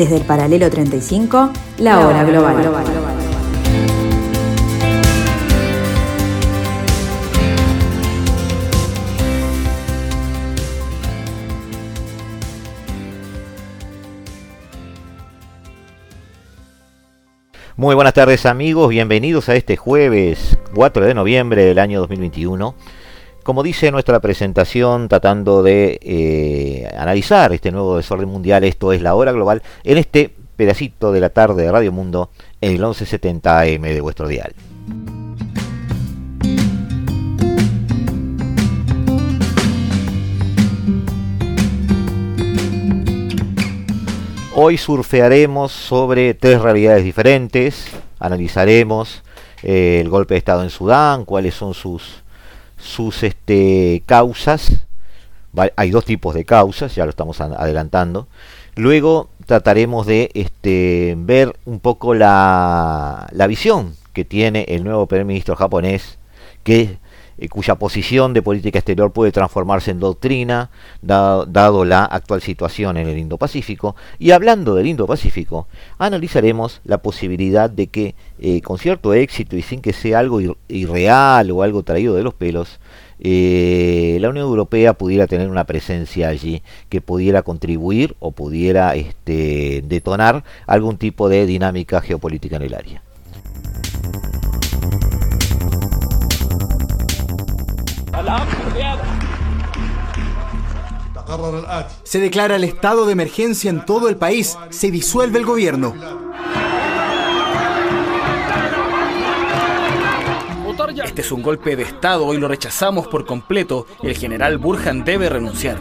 Desde el paralelo 35, la, hora global. Muy buenas tardes amigos, bienvenidos a este jueves 4 de noviembre del año 2021. Como dice nuestra presentación, tratando de eh, analizar este nuevo desorden mundial, esto es la hora global, en este pedacito de la tarde de Radio Mundo, en el 1170 AM de vuestro dial. Hoy surfearemos sobre tres realidades diferentes, analizaremos eh, el golpe de Estado en Sudán, cuáles son sus, sus este, causas. Hay dos tipos de causas, ya lo estamos adelantando. Luego trataremos de este, ver un poco la, la visión que tiene el nuevo primer ministro japonés, que eh, cuya posición de política exterior puede transformarse en doctrina, dado, la actual situación en el Indo-Pacífico. Y hablando del Indo-Pacífico, analizaremos la posibilidad de que, eh, con cierto éxito y sin que sea algo irreal o algo traído de los pelos, eh, la Unión Europea pudiera tener una presencia allí que pudiera contribuir o pudiera este, detonar algún tipo de dinámica geopolítica en el área. Se declara el estado de emergencia en todo el país. Se disuelve el gobierno. Este es un golpe de Estado y lo rechazamos por completo. El general Burhan debe renunciar.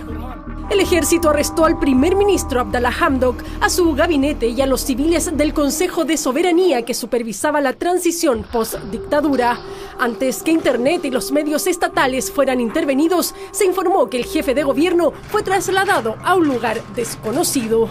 El ejército arrestó al primer ministro Abdallah Hamdok, a su gabinete y a los civiles del Consejo de Soberanía que supervisaba la transición post-dictadura. Antes que Internet y los medios estatales fueran intervenidos, se informó que el jefe de gobierno fue trasladado a un lugar desconocido.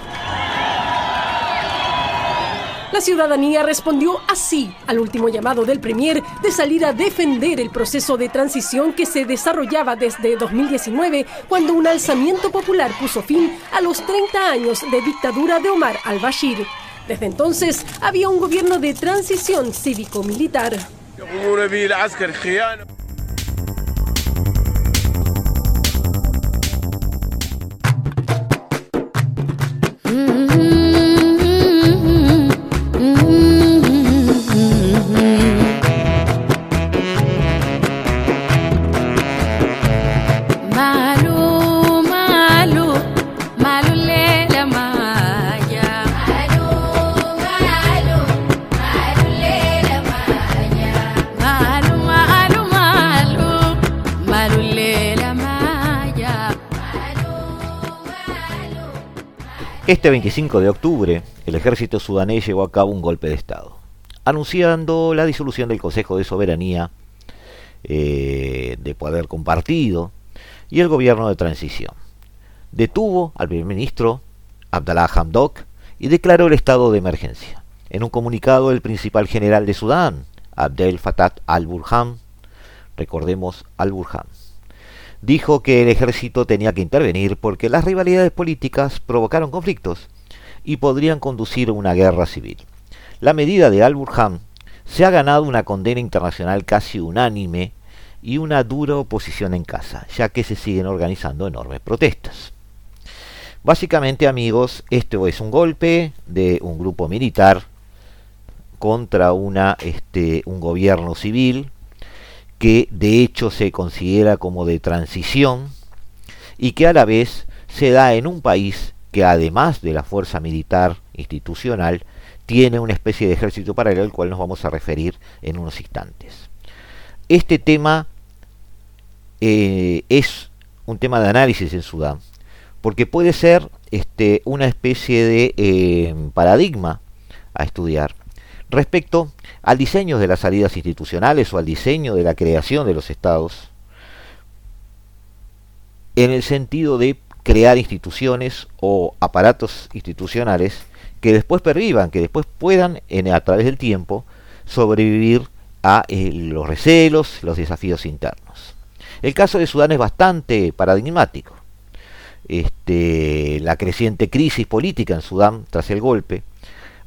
La ciudadanía respondió así al último llamado del Premier de salir a defender el proceso de transición que se desarrollaba desde 2019, cuando un alzamiento popular puso fin a los 30 años de dictadura de Omar al-Bashir. Desde entonces había un gobierno de transición cívico-militar. Este 25 de octubre, el ejército sudanés llevó a cabo un golpe de Estado, anunciando la disolución del Consejo de Soberanía eh, de poder compartido y el gobierno de transición. Detuvo al primer ministro Abdallah Hamdok y declaró el estado de emergencia. En un comunicado, el principal general de Sudán, Abdel Fattah al-Burhan, recordemos al-Burhan, dijo que el ejército tenía que intervenir porque las rivalidades políticas provocaron conflictos y podrían conducir a una guerra civil. La medida de Al-Burhan se ha ganado una condena internacional casi unánime y una dura oposición en casa, ya que se siguen organizando enormes protestas. Básicamente, amigos, esto es un golpe de un grupo militar contra una, este, un gobierno civil que de hecho se considera como de transición y que a la vez se da en un país que además de la fuerza militar institucional tiene una especie de ejército paralelo al cual nos vamos a referir en unos instantes. Este tema eh, es un tema de análisis en Sudán, porque puede ser este, una especie de eh, paradigma a estudiar respecto al diseño de las salidas institucionales o al diseño de la creación de los estados, en el sentido de crear instituciones o aparatos institucionales que después pervivan, que después puedan, a través del tiempo, sobrevivir a eh, los recelos, los desafíos internos. El caso de Sudán es bastante paradigmático. este, la creciente crisis política en Sudán tras el golpe,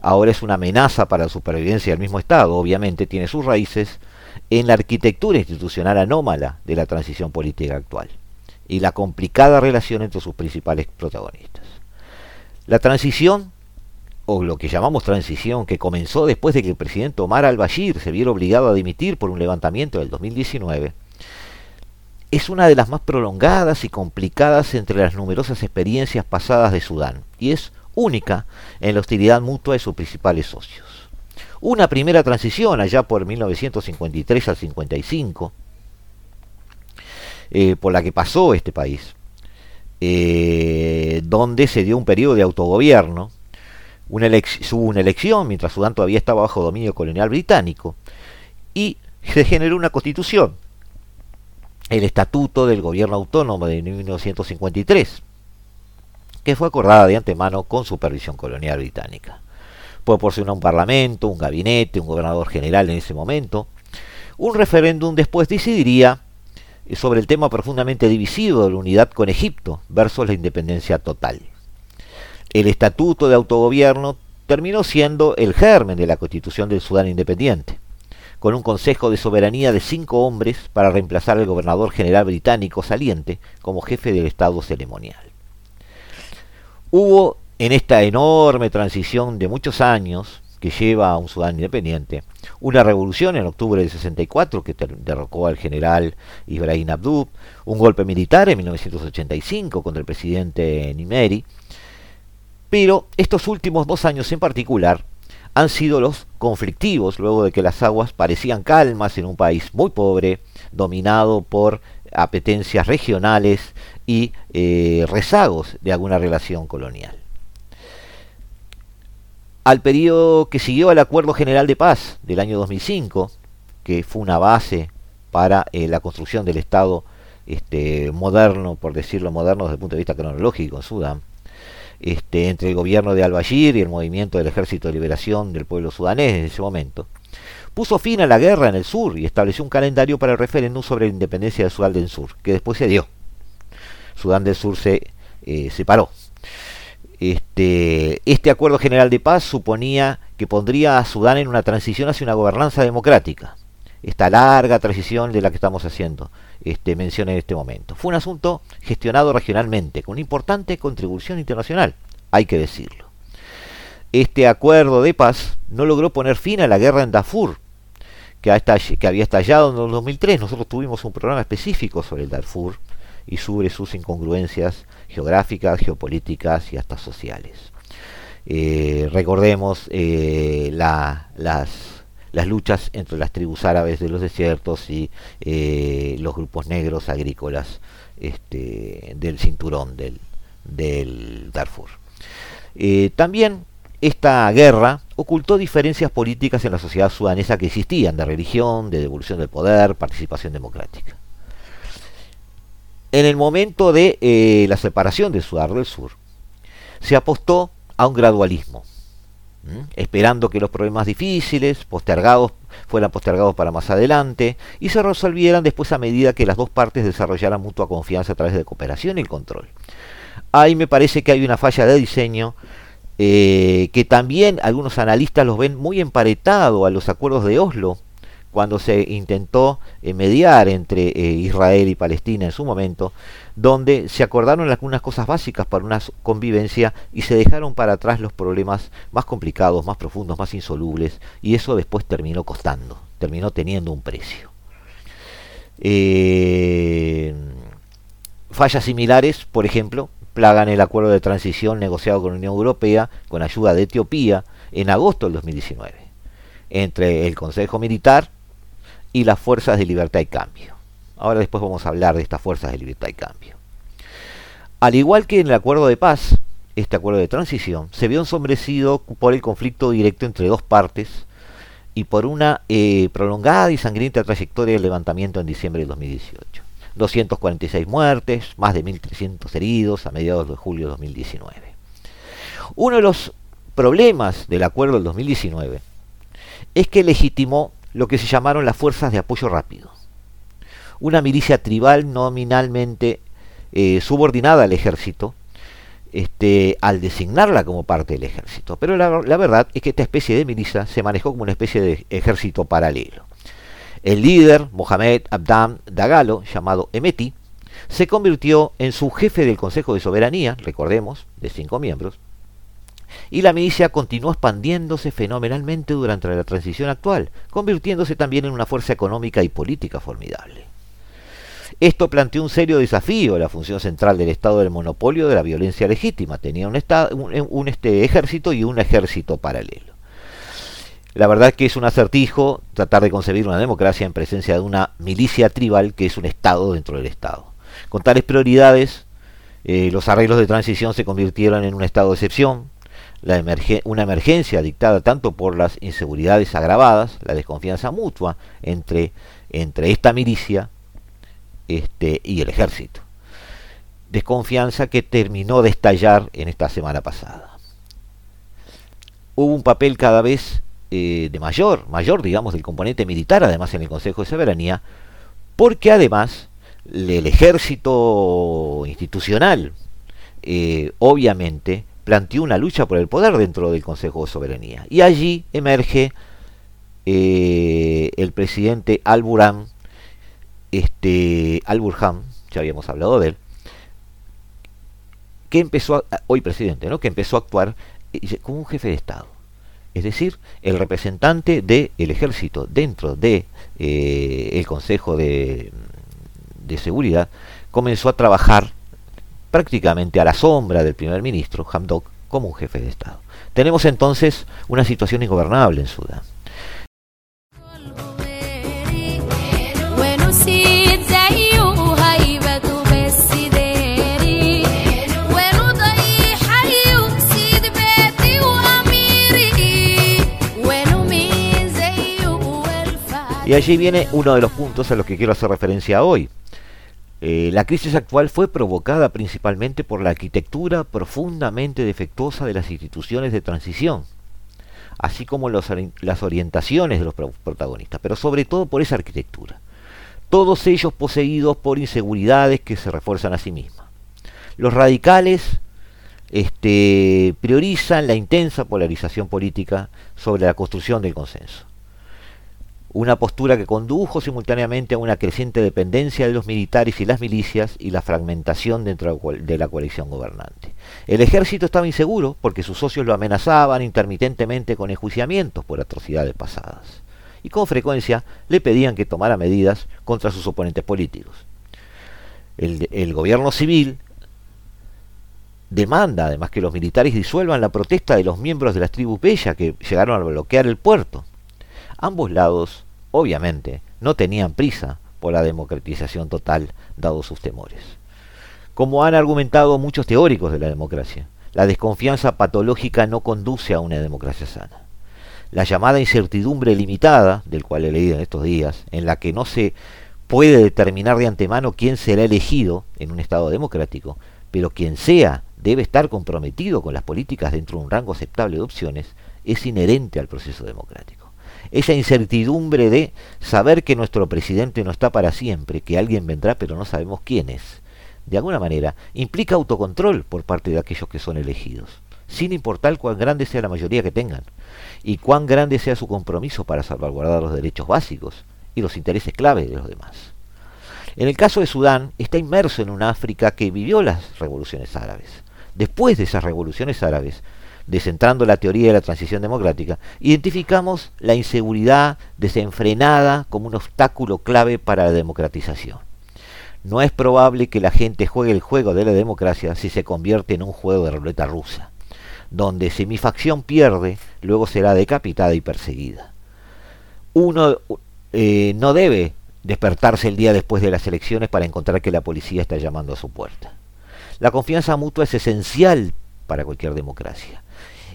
ahora es una amenaza para la supervivencia del mismo Estado, obviamente tiene sus raíces en la arquitectura institucional anómala de la transición política actual y la complicada relación entre sus principales protagonistas. La transición, o lo que llamamos transición, que comenzó después de que el presidente Omar al-Bashir se viera obligado a dimitir por un levantamiento del 2019, es una de las más prolongadas y complicadas entre las numerosas experiencias pasadas de Sudán, y es única en la hostilidad mutua de sus principales socios. Una primera transición allá por 1953 al 55, eh, por la que pasó este país, eh, donde se dio un periodo de autogobierno, una hubo una elección mientras Sudán todavía estaba bajo dominio colonial británico, y se generó una constitución, el Estatuto del Gobierno Autónomo de 1953, que fue acordada de antemano con supervisión colonial británica. Proporcionó un parlamento, un gabinete, un gobernador general en ese momento. Un referéndum después decidiría sobre el tema profundamente divisivo de la unidad con Egipto versus la independencia total. El Estatuto de Autogobierno terminó siendo el germen de la constitución del Sudán independiente con un consejo de soberanía de cinco hombres para reemplazar al gobernador general británico saliente como jefe del Estado ceremonial. Hubo en esta enorme transición de muchos años que lleva a un Sudán independiente, una revolución en octubre del 64 que derrocó al general Ibrahim Abdub, un golpe militar en 1985 contra el presidente Nimeri, pero estos últimos dos años en particular han sido los conflictivos, luego de que las aguas parecían calmas en un país muy pobre, dominado por apetencias regionales y eh, rezagos de alguna relación colonial. Al periodo que siguió al Acuerdo General de Paz del año 2005, que fue una base para eh, la construcción del Estado este, moderno, por decirlo moderno desde el punto de vista cronológico en Sudán, este, entre el gobierno de al-Bashir y el movimiento del Ejército de Liberación del Pueblo Sudanés en ese momento, puso fin a la guerra en el sur y estableció un calendario para el referéndum sobre la independencia de Sudán del Sur, que después se dio. Sudán del Sur se eh, separó. Este, este acuerdo general de paz suponía que pondría a Sudán en una transición hacia una gobernanza democrática. Esta larga transición de la que estamos haciendo este, mención en este momento. Fue un asunto gestionado regionalmente, con importante contribución internacional, hay que decirlo. Este acuerdo de paz no logró poner fin a la guerra en Darfur, que, había estallado en el 2003. Nosotros tuvimos un programa específico sobre el Darfur y sobre sus incongruencias geográficas, geopolíticas y hasta sociales. Eh, recordemos eh, las las luchas entre las tribus árabes de los desiertos y eh, los grupos negros agrícolas este, del cinturón del, del Darfur. También esta guerra ocultó diferencias políticas en la sociedad sudanesa que existían, de religión, de devolución del poder, participación democrática. En el momento de eh, la separación de Sudán del Sur, se apostó a un gradualismo esperando que los problemas difíciles, postergados, fueran postergados para más adelante y se resolvieran después a medida que las dos partes desarrollaran mutua confianza a través de cooperación y control. Ahí me parece que hay una falla de diseño eh, que también algunos analistas los ven muy emparetado a los acuerdos de Oslo, cuando se intentó eh, mediar entre eh, Israel y Palestina en su momento, donde se acordaron algunas cosas básicas para una convivencia y se dejaron para atrás los problemas más complicados, más profundos, más insolubles, y eso después terminó costando, terminó teniendo un precio. Fallas similares, por ejemplo, plagan el acuerdo de transición negociado con la Unión Europea con ayuda de Etiopía en agosto del 2019, entre el Consejo Militar y las Fuerzas de Libertad y Cambio. Ahora después vamos a hablar de estas fuerzas de libertad y cambio. Al igual que en el acuerdo de paz, este acuerdo de transición se vio ensombrecido por el conflicto directo entre dos partes y por una eh, prolongada y sangrienta trayectoria del levantamiento en diciembre de 2018. 246 muertes, más de 1.300 heridos a mediados de julio de 2019. Uno de los problemas del acuerdo del 2019 es que legitimó lo que se llamaron las fuerzas de apoyo rápido una milicia tribal nominalmente eh, subordinada al ejército este, al designarla como parte del ejército. Pero la, la, verdad es que esta especie de milicia se manejó como una especie de ejército paralelo. El líder, Mohamed Abdam Dagalo, llamado Emeti, se convirtió en su jefe del Consejo de Soberanía, recordemos, de cinco miembros, y la milicia continuó expandiéndose fenomenalmente durante la transición actual, convirtiéndose también en una fuerza económica y política formidable. Esto planteó un serio desafío a la función central del Estado del monopolio de la violencia legítima. Tenía un, un, un este, ejército y un ejército paralelo. La verdad que es un acertijo tratar de concebir una democracia en presencia de una milicia tribal que es un Estado dentro del Estado. Con tales prioridades, eh, los arreglos de transición se convirtieron en un estado de excepción, una emergencia dictada tanto por las inseguridades agravadas, la desconfianza mutua entre, entre esta milicia este, y el ejército. Desconfianza que terminó de estallar en esta semana pasada. Hubo un papel cada vez eh, de mayor, mayor, digamos, del componente militar, además en el Consejo de Soberanía, porque además el ejército institucional, eh, obviamente, planteó una lucha por el poder dentro del Consejo de Soberanía. Y allí emerge eh, el presidente Al-Burhan, este, Al-Burhan, ya habíamos hablado de él, que empezó, a, hoy presidente, ¿no? que empezó a actuar como un jefe de Estado. Es decir, el representante del ejército dentro de eh, Consejo de, de Seguridad comenzó a trabajar prácticamente a la sombra del primer ministro, Hamdok, como un jefe de Estado. Tenemos entonces una situación ingobernable en Sudán. Y allí viene uno de los puntos a los que quiero hacer referencia hoy. Eh, la crisis actual fue provocada principalmente por la arquitectura profundamente defectuosa de las instituciones de transición, así como las orientaciones de los protagonistas, pero sobre todo por esa arquitectura. Todos ellos poseídos por inseguridades que se refuerzan a sí mismas. Los radicales este, priorizan la intensa polarización política sobre la construcción del consenso una postura que condujo simultáneamente a una creciente dependencia de los militares y las milicias y la fragmentación dentro de la coalición gobernante. El ejército estaba inseguro porque sus socios lo amenazaban intermitentemente con enjuiciamientos por atrocidades pasadas y con frecuencia le pedían que tomara medidas contra sus oponentes políticos. El, el gobierno civil demanda además que los militares disuelvan la protesta de los miembros de las tribus Bella que llegaron a bloquear el puerto Ambos lados, obviamente, no tenían prisa por la democratización total, dados sus temores. Como han argumentado muchos teóricos de la democracia, la desconfianza patológica no conduce a una democracia sana. La llamada incertidumbre limitada, del cual he leído en estos días, en la que no se puede determinar de antemano quién será elegido en un Estado democrático, pero quien sea debe estar comprometido con las políticas dentro de un rango aceptable de opciones, es inherente al proceso democrático esa incertidumbre de saber que nuestro presidente no está para siempre, que alguien vendrá pero no sabemos quién es, de alguna manera implica autocontrol por parte de aquellos que son elegidos, sin importar cuán grande sea la mayoría que tengan y cuán grande sea su compromiso para salvaguardar los derechos básicos y los intereses clave de los demás. En el caso de Sudán, está inmerso en una África que vivió las revoluciones árabes. Después de esas revoluciones árabes, descentrando la teoría de la transición democrática, identificamos la inseguridad desenfrenada como un obstáculo clave para la democratización. No es probable que la gente juegue el juego de la democracia si se convierte en un juego de ruleta rusa, donde si mi facción pierde, luego será decapitada y perseguida. Uno eh, no debe despertarse el día después de las elecciones para encontrar que la policía está llamando a su puerta. La confianza mutua es esencial para cualquier democracia.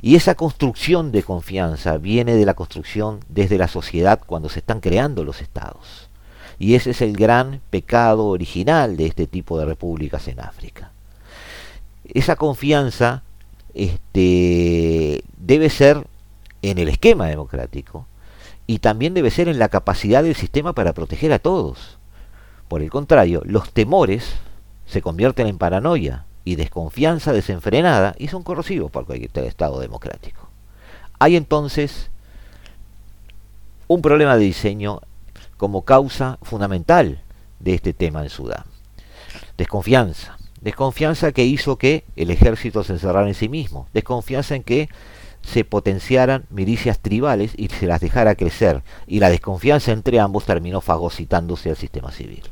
Y esa construcción de confianza viene de la construcción desde la sociedad cuando se están creando los estados. Y ese es el gran pecado original de este tipo de repúblicas en África. Esa confianza este, debe ser en el esquema democrático y también debe ser en la capacidad del sistema para proteger a todos. Por el contrario, los temores se convierten en paranoia y desconfianza desenfrenada y son corrosivos para cualquier Estado democrático. Hay entonces un problema de diseño como causa fundamental de este tema en Sudán. Desconfianza. Desconfianza que hizo que el ejército se encerrara en sí mismo. Desconfianza en que se potenciaran milicias tribales y se las dejara crecer. Y la desconfianza entre ambos terminó fagocitándose al sistema civil.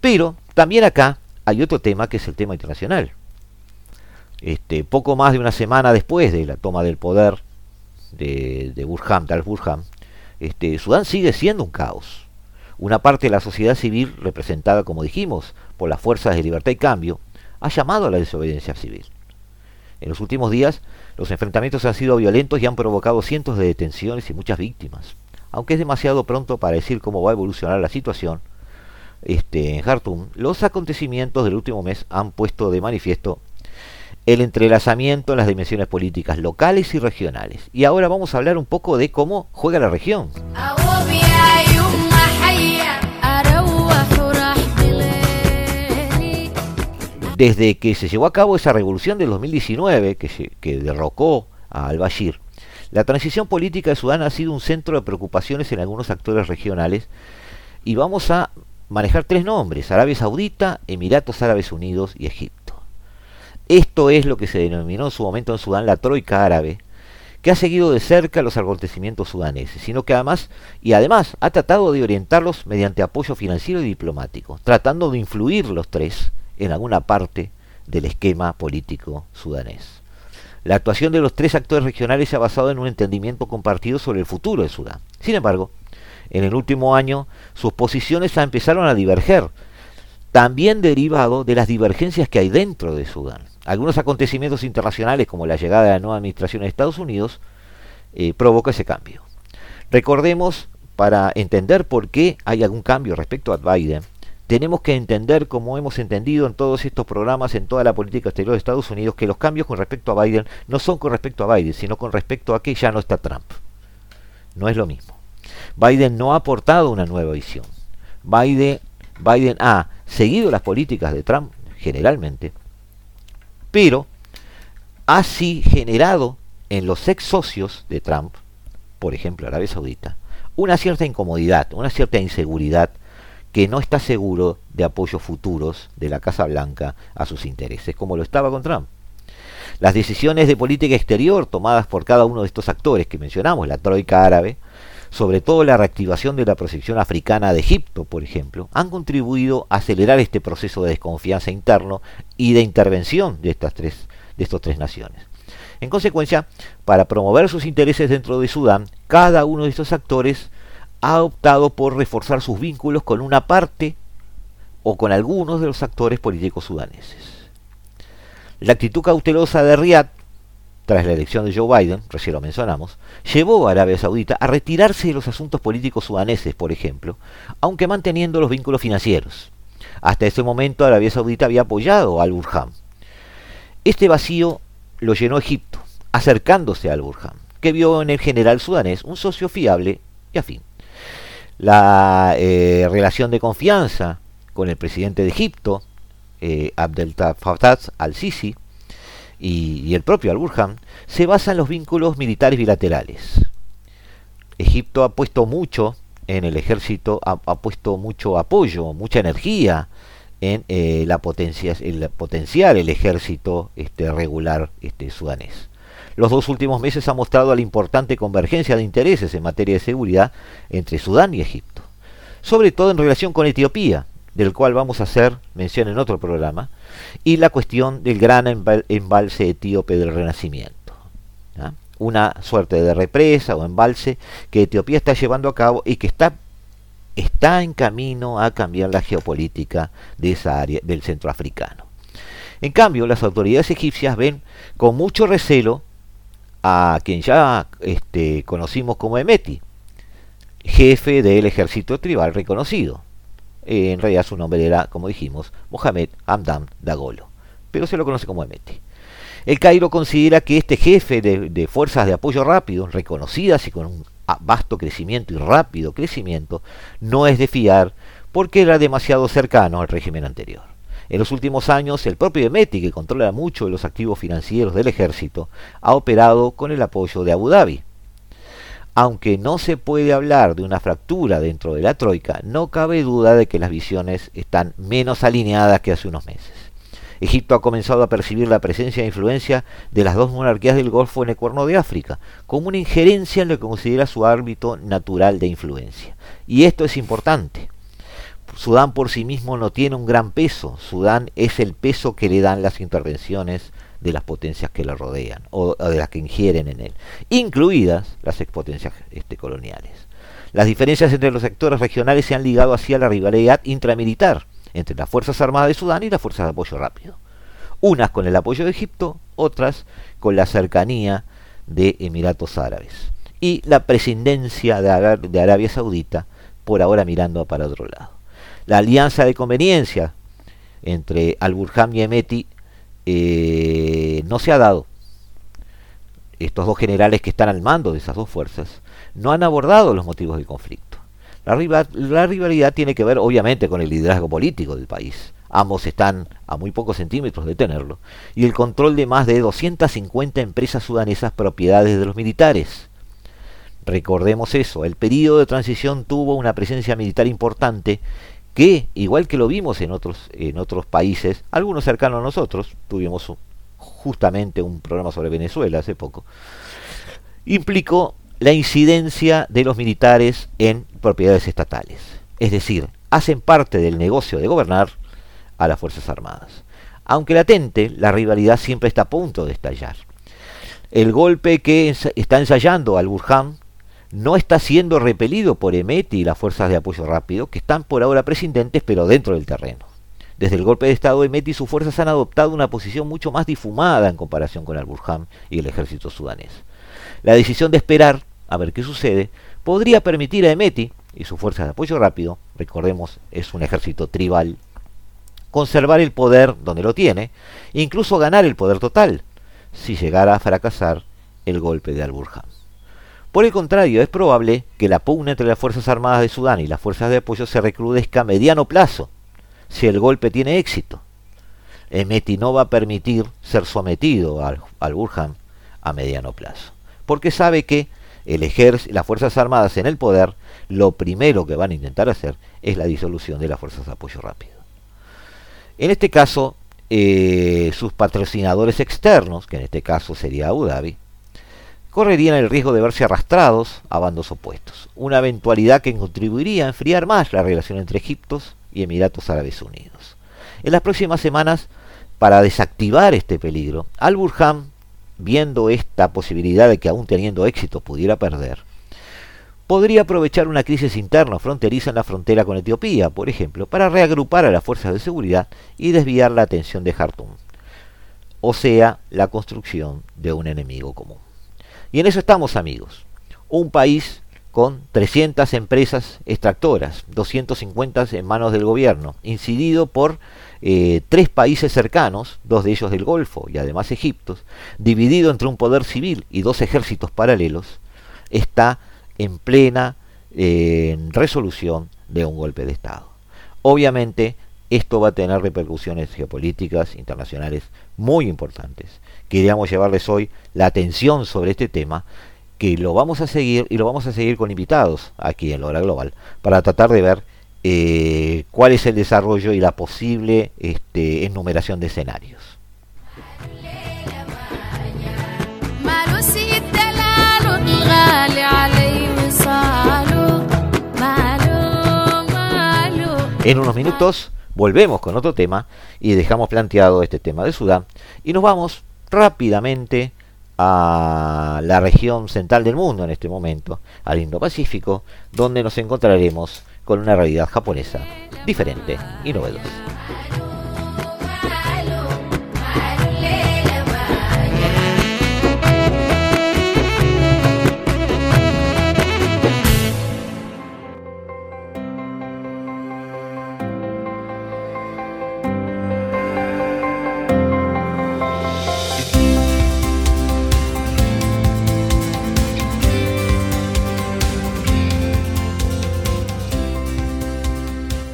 Pero también acá hay otro tema que es el tema internacional. Este, poco más de una semana después de la toma del poder de, de Burham, Tal Burham, este, Sudán sigue siendo un caos. Una parte de la sociedad civil, representada, como dijimos, por las fuerzas de libertad y cambio, ha llamado a la desobediencia civil. En los últimos días, los enfrentamientos han sido violentos y han provocado cientos de detenciones y muchas víctimas. Aunque es demasiado pronto para decir cómo va a evolucionar la situación, este, en Jartum, los acontecimientos del último mes han puesto de manifiesto el entrelazamiento en las dimensiones políticas locales y regionales. Y ahora vamos a hablar un poco de cómo juega la región. Desde que se llevó a cabo esa revolución del 2019 que, que derrocó a al-Bashir, la transición política de Sudán ha sido un centro de preocupaciones en algunos actores regionales y vamos a manejar tres nombres, Arabia Saudita, Emiratos Árabes Unidos y Egipto. Esto es lo que se denominó en su momento en Sudán la Troika Árabe, que ha seguido de cerca los acontecimientos sudaneses, sino que además, y además, ha tratado de orientarlos mediante apoyo financiero y diplomático, tratando de influir los tres en alguna parte del esquema político sudanés. La actuación de los tres actores regionales se ha basado en un entendimiento compartido sobre el futuro de Sudán. Sin embargo, en el último año sus posiciones empezaron a diverger, también derivado de las divergencias que hay dentro de Sudán. Algunos acontecimientos internacionales, como la llegada de la nueva administración de Estados Unidos, eh, provoca ese cambio. Recordemos, para entender por qué hay algún cambio respecto a Biden, tenemos que entender, como hemos entendido en todos estos programas, en toda la política exterior de Estados Unidos, que los cambios con respecto a Biden no son con respecto a Biden, sino con respecto a que ya no está Trump. No es lo mismo. Biden no ha aportado una nueva visión. Biden, Biden ha seguido las políticas de Trump, generalmente, pero ha así generado en los ex socios de Trump, por ejemplo Arabia Saudita, una cierta incomodidad, una cierta inseguridad que no está seguro de apoyos futuros de la Casa Blanca a sus intereses, como lo estaba con Trump. Las decisiones de política exterior tomadas por cada uno de estos actores que mencionamos, la Troika árabe, sobre todo la reactivación de la protección africana de Egipto, por ejemplo, han contribuido a acelerar este proceso de desconfianza interno y de intervención de estas tres, de estas tres naciones. En consecuencia, para promover sus intereses dentro de Sudán, cada uno de estos actores ha optado por reforzar sus vínculos con una parte o con algunos de los actores políticos sudaneses. La actitud cautelosa de Riyadh tras la elección de Joe Biden, recién lo mencionamos, llevó a Arabia Saudita a retirarse de los asuntos políticos sudaneses, por ejemplo, aunque manteniendo los vínculos financieros. Hasta ese momento Arabia Saudita había apoyado al Burham. Este vacío lo llenó Egipto, acercándose al Burham, que vio en el general sudanés un socio fiable y afín. La eh, relación de confianza con el presidente de Egipto, eh, Abdel Fattah al-Sisi, y, el propio Al-Burhan, se basa en los vínculos militares bilaterales. Egipto ha puesto mucho en el ejército, ha, puesto mucho apoyo, mucha energía en eh, la potencia, el potenciar el ejército este, regular este, sudanés. Los dos últimos meses han mostrado la importante convergencia de intereses en materia de seguridad entre Sudán y Egipto, sobre todo en relación con Etiopía, del cual vamos a hacer mención en otro programa, y la cuestión del gran embalse etíope del Renacimiento. Una suerte de represa o embalse que Etiopía está llevando a cabo y que está, está en camino a cambiar la geopolítica de esa área del centro africano. En cambio, las autoridades egipcias ven con mucho recelo a quien ya este, conocimos como Emeti, jefe del ejército tribal reconocido, en realidad su nombre era, como dijimos, Mohamed Hamdan Dagolo, pero se lo conoce como Emeti. El Cairo considera que este jefe de, fuerzas de apoyo rápido, reconocidas y con un vasto crecimiento y rápido crecimiento, no es de fiar porque era demasiado cercano al régimen anterior. En los últimos años, el propio Emeti, que controla mucho de los activos financieros del ejército, ha operado con el apoyo de Abu Dhabi. Aunque no se puede hablar de una fractura dentro de la Troika, no cabe duda de que las visiones están menos alineadas que hace unos meses. Egipto ha comenzado a percibir la presencia e influencia de las dos monarquías del Golfo en el Cuerno de África, como una injerencia en lo que considera su árbitro natural de influencia. Y esto es importante. Sudán por sí mismo no tiene un gran peso, Sudán es el peso que le dan las intervenciones de las potencias que le rodean o, de las que ingieren en él, incluidas las expotencias este, coloniales. Las diferencias entre los sectores regionales se han ligado hacia la rivalidad intramilitar entre las Fuerzas Armadas de Sudán y las Fuerzas de Apoyo Rápido. Unas con el apoyo de Egipto, otras con la cercanía de Emiratos Árabes. Y la presidencia de, Arabia Saudita, por ahora mirando para otro lado. La alianza de conveniencia entre Al-Burham y Emeti eh, no se ha dado. Estos dos generales que están al mando de esas dos fuerzas no han abordado los motivos del conflicto. La, rivalidad tiene que ver obviamente con el liderazgo político del país. Ambos están a muy pocos centímetros de tenerlo. Y el control de más de 250 empresas sudanesas propiedades de los militares. Recordemos eso, el periodo de transición tuvo una presencia militar importante que, igual que lo vimos en otros, en otros países, algunos cercanos a nosotros, tuvimos justamente un programa sobre Venezuela hace poco, implicó la incidencia de los militares en propiedades estatales. Es decir, hacen parte del negocio de gobernar a las Fuerzas Armadas. Aunque latente, la rivalidad siempre está a punto de estallar. El golpe que está ensayando al Burhan no está siendo repelido por Emeti y las fuerzas de apoyo rápido, que están por ahora prescindentes pero dentro del terreno. Desde el golpe de Estado, Emeti y sus fuerzas han adoptado una posición mucho más difumada en comparación con al-Burhan y el ejército sudanés. La decisión de esperar a ver qué sucede, podría permitir a Emeti y sus fuerzas de apoyo rápido, recordemos, es un ejército tribal, conservar el poder donde lo tiene, e incluso ganar el poder total, si llegara a fracasar el golpe de Al-Burhan. Por el contrario, es probable que la pugna entre las Fuerzas Armadas de Sudán y las fuerzas de apoyo se recrudezca a mediano plazo, si el golpe tiene éxito. Emeti no va a permitir ser sometido al, al Burhan a mediano plazo, porque sabe que el ejército, las Fuerzas Armadas en el poder, lo primero que van a intentar hacer es la disolución de las Fuerzas de Apoyo Rápido. En este caso, eh, sus patrocinadores externos, que en este caso sería Abu Dhabi, correrían el riesgo de verse arrastrados a bandos opuestos, una eventualidad que contribuiría a enfriar más la relación entre Egipto y Emiratos Árabes Unidos. En las próximas semanas, para desactivar este peligro, Al-Burhan viendo esta posibilidad de que aún teniendo éxito pudiera perder, podría aprovechar una crisis interna fronteriza en la frontera con Etiopía, por ejemplo, para reagrupar a las fuerzas de seguridad y desviar la atención de Jartum, o sea, la construcción de un enemigo común. Y en eso estamos amigos. Un país con 300 empresas extractoras, 250 en manos del gobierno, incidido por eh, tres países cercanos, dos de ellos del Golfo y además Egipto, dividido entre un poder civil y dos ejércitos paralelos, está en plena eh, resolución de un golpe de Estado. Obviamente, esto va a tener repercusiones geopolíticas internacionales muy importantes. Queríamos llevarles hoy la atención sobre este tema, que lo vamos a seguir y lo vamos a seguir con invitados aquí en Hora Global, para tratar de ver eh, cuál es el desarrollo y la posible este, enumeración de escenarios. En unos minutos volvemos con otro tema y dejamos planteado este tema de Sudán y nos vamos rápidamente a la región central del mundo en este momento, al Indo-Pacífico, donde nos encontraremos con una realidad japonesa diferente y novedosa.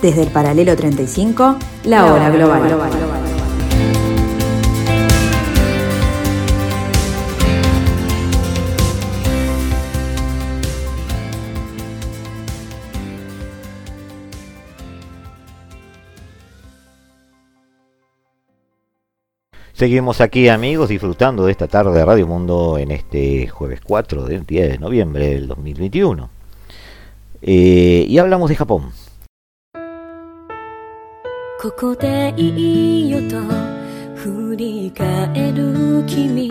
Desde el paralelo 35, la hora global. Seguimos aquí amigos disfrutando de esta tarde de Radio Mundo en este jueves 4 del 10 de noviembre del 2021. Eh, y hablamos de Japón. ここでいいよと振り返る君。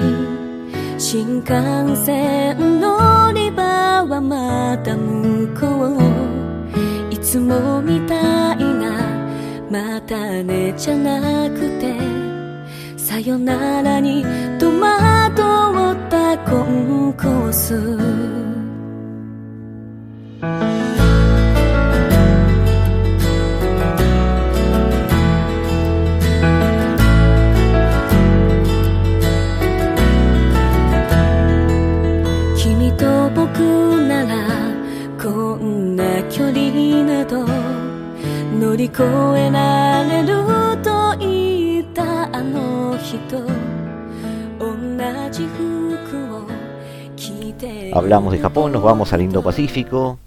新幹線乗り場はまた向こう。いつもみたいなまたねじゃなくて。さよならに戸惑ったコンコース 乗り越えられると言ったあの人同じ服を着て Hablamos de Japón, nos vamos al Indo-Pacífico,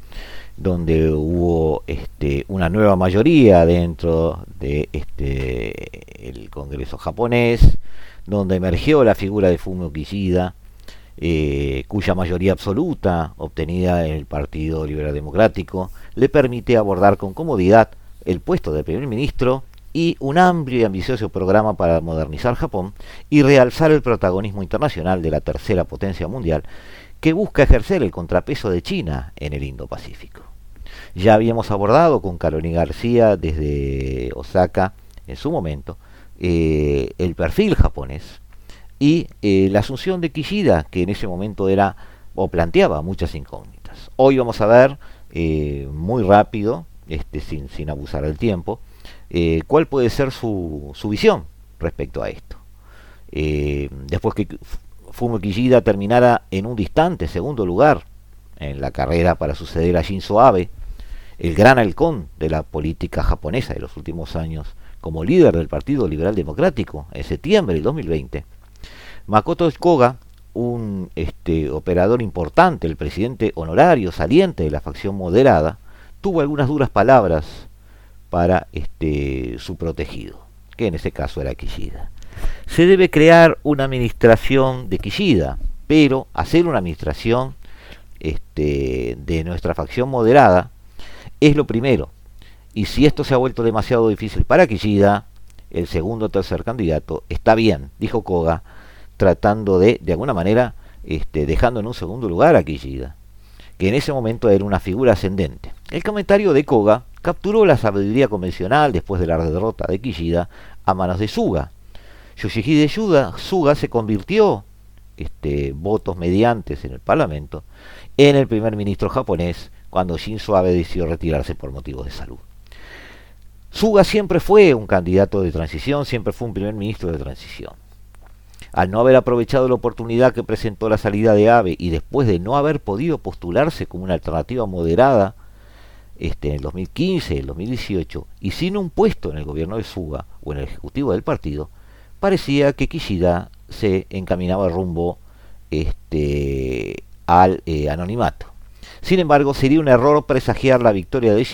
donde hubo este, una nueva mayoría dentro de este, el Congreso japonés, donde emergió la figura de Fumio Kishida, eh, cuya mayoría absoluta, obtenida en el Partido Liberal Democrático, le permite abordar con comodidad el puesto de primer ministro y un amplio y ambicioso programa para modernizar Japón y realzar el protagonismo internacional de la tercera potencia mundial que busca ejercer el contrapeso de China en el Indo-Pacífico. Ya habíamos abordado con Carolina García desde Osaka en su momento eh, el perfil japonés y eh, la asunción de Kishida, que en ese momento era o planteaba muchas incógnitas. Hoy vamos a ver eh, muy rápido, este, sin, abusar del tiempo, eh, cuál puede ser su, visión respecto a esto. Eh, después que Fumio Kishida terminara en un distante segundo lugar en la carrera para suceder a Shinzo Abe, el gran halcón de la política japonesa de los últimos años, como líder del Partido Liberal Democrático en septiembre del 2020, Makoto Koga, un este, operador importante, el presidente honorario saliente de la facción moderada, tuvo algunas duras palabras para este, su protegido, que en ese caso era Kishida. Se debe crear una administración de Kishida, pero hacer una administración este, de nuestra facción moderada es lo primero. Y si esto se ha vuelto demasiado difícil para Kishida, el segundo o tercer candidato está bien, dijo Koga, tratando de, de alguna manera, este, dejando en un segundo lugar a Kishida, que en ese momento era una figura ascendente. El comentario de Koga capturó la sabiduría convencional después de la derrota de Kishida a manos de Suga. Yoshihide Suga, Suga se convirtió, este, votos mediantes en el Parlamento, en el primer ministro japonés cuando Shinzo Abe decidió retirarse por motivos de salud. Suga siempre fue un candidato de transición, siempre fue un primer ministro de transición. Al no haber aprovechado la oportunidad que presentó la salida de Abe y después de no haber podido postularse como una alternativa moderada este, en el 2015, el 2018, y sin un puesto en el gobierno de Suga o en el ejecutivo del partido, parecía que Kishida se encaminaba rumbo este, al eh, anonimato. Sin embargo, sería un error presagiar la victoria de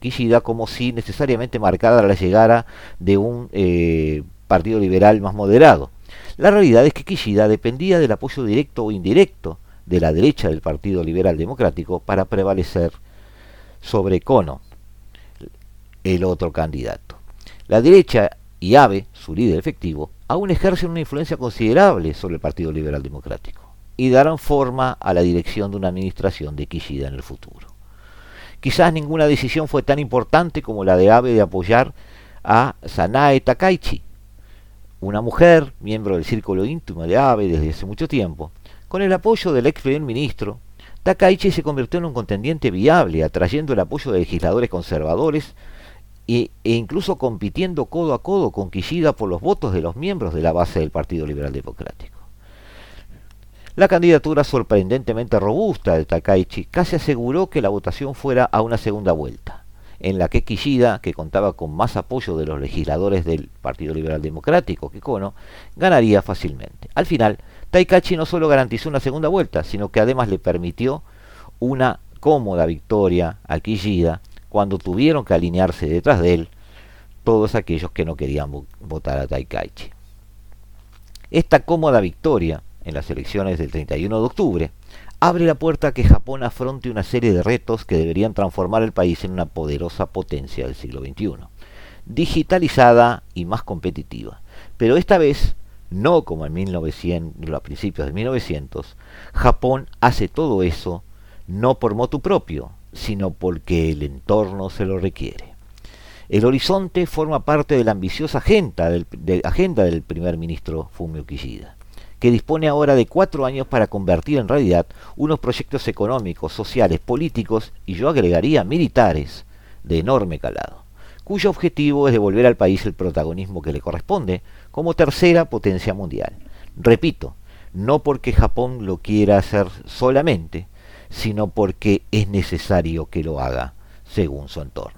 Kishida como si necesariamente marcara la llegada de un eh, partido liberal más moderado. La realidad es que Kishida dependía del apoyo directo o indirecto de la derecha del Partido Liberal Democrático para prevalecer sobre Kono, el otro candidato. La derecha y Abe, su líder efectivo, aún ejercen una influencia considerable sobre el Partido Liberal Democrático y darán forma a la dirección de una administración de Kishida en el futuro. Quizás ninguna decisión fue tan importante como la de Abe de apoyar a Sanae Takaichi, una mujer, miembro del círculo íntimo de Abe desde hace mucho tiempo. Con el apoyo del ex primer ministro, Takaichi se convirtió en un contendiente viable, atrayendo el apoyo de legisladores conservadores e, incluso compitiendo codo a codo con Kishida por los votos de los miembros de la base del Partido Liberal Democrático. La candidatura sorprendentemente robusta de Takaichi casi aseguró que la votación fuera a una segunda vuelta. En la que Kishida, que contaba con más apoyo de los legisladores del Partido Liberal Democrático que Kono, ganaría fácilmente. Al final, Taikachi no solo garantizó una segunda vuelta, sino que además le permitió una cómoda victoria a Kishida cuando tuvieron que alinearse detrás de él todos aquellos que no querían votar a Taikaichi. Esta cómoda victoria en las elecciones del 31 de octubre abre la puerta a que Japón afronte una serie de retos que deberían transformar el país en una poderosa potencia del siglo XXI, digitalizada y más competitiva. Pero esta vez, no como en 1900, a principios de 1900, Japón hace todo eso no por motu propio, sino porque el entorno se lo requiere. El horizonte forma parte de la ambiciosa agenda agenda del primer ministro Fumio Kishida que dispone ahora de cuatro años para convertir en realidad unos proyectos económicos, sociales, políticos y yo agregaría militares de enorme calado, cuyo objetivo es devolver al país el protagonismo que le corresponde como tercera potencia mundial. Repito, no porque Japón lo quiera hacer solamente, sino porque es necesario que lo haga según su entorno.